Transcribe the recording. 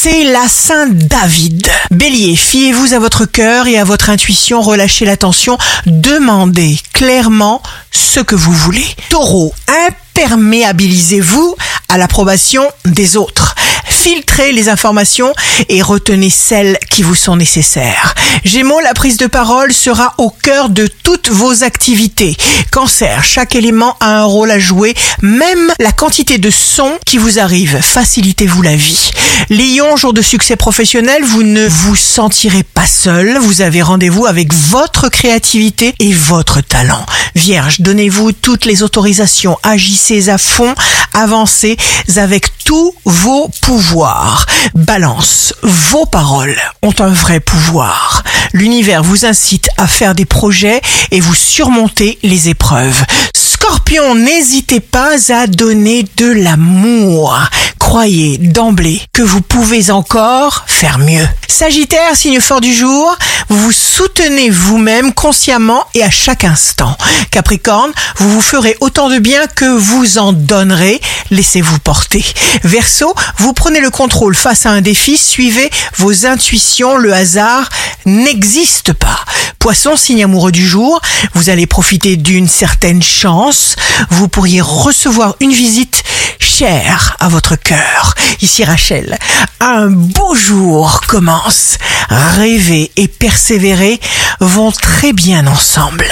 c'est la Saint-David. Bélier, fiez-vous à votre cœur et à votre intuition, relâchez la tension, demandez clairement ce que vous voulez. Taureau, imperméabilisez-vous à l'approbation des autres. Filtrez les informations et retenez celles qui vous sont nécessaires. Gémeaux, la prise de parole sera au cœur de toutes vos activités. Cancer, chaque élément a un rôle à jouer, même la quantité de sons qui vous arrivent. Facilitez-vous la vie. Lion, jour de succès professionnel, vous ne vous sentirez pas seul. Vous avez rendez-vous avec votre créativité et votre talent. Vierge, donnez-vous toutes les autorisations. Agissez à fond. Avancez avec tous vos pouvoirs. Balance, vos paroles ont un vrai pouvoir. L'univers vous incite à faire des projets et vous surmonter les épreuves. Scorpion, n'hésitez pas à donner de l'amour croyez d'emblée que vous pouvez encore faire mieux. Sagittaire, signe fort du jour, vous vous soutenez vous-même consciemment et à chaque instant. Capricorne, vous vous ferez autant de bien que vous en donnerez, laissez-vous porter. Verseau, vous prenez le contrôle face à un défi, suivez vos intuitions, le hasard n'existe pas. Poisson, signe amoureux du jour, vous allez profiter d'une certaine chance, vous pourriez recevoir une visite chère à votre cœur. Ici Rachel, un beau jour commence. Rêver et persévérer vont très bien ensemble.